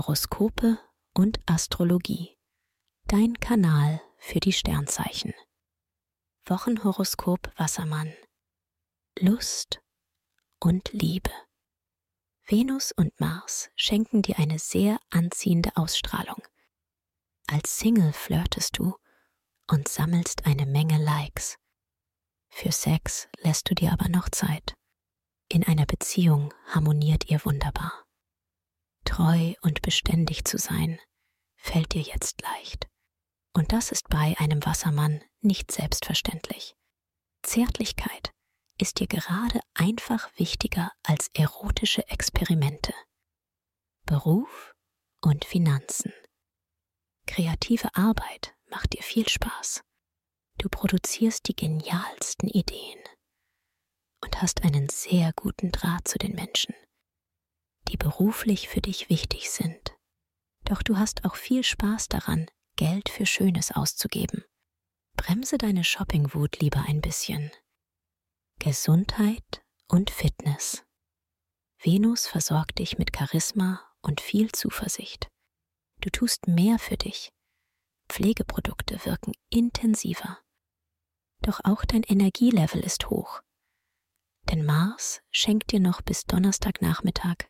Horoskope und Astrologie. Dein Kanal für die Sternzeichen. Wochenhoroskop Wassermann. Lust und Liebe. Venus und Mars schenken dir eine sehr anziehende Ausstrahlung. Als Single flirtest du und sammelst eine Menge Likes. Für Sex lässt du dir aber noch Zeit. In einer Beziehung harmoniert ihr wunderbar. Treu und beständig zu sein, fällt dir jetzt leicht. Und das ist bei einem Wassermann nicht selbstverständlich. Zärtlichkeit ist dir gerade einfach wichtiger als erotische Experimente. Beruf und Finanzen. Kreative Arbeit macht dir viel Spaß. Du produzierst die genialsten Ideen und hast einen sehr guten Draht zu den Menschen, beruflich für dich wichtig sind. Doch du hast auch viel Spaß daran, Geld für Schönes auszugeben. Bremse deine Shoppingwut lieber ein bisschen. Gesundheit und Fitness. Venus versorgt dich mit Charisma und viel Zuversicht. Du tust mehr für dich. Pflegeprodukte wirken intensiver. Doch auch dein Energielevel ist hoch. Denn Mars schenkt dir noch bis Donnerstagnachmittag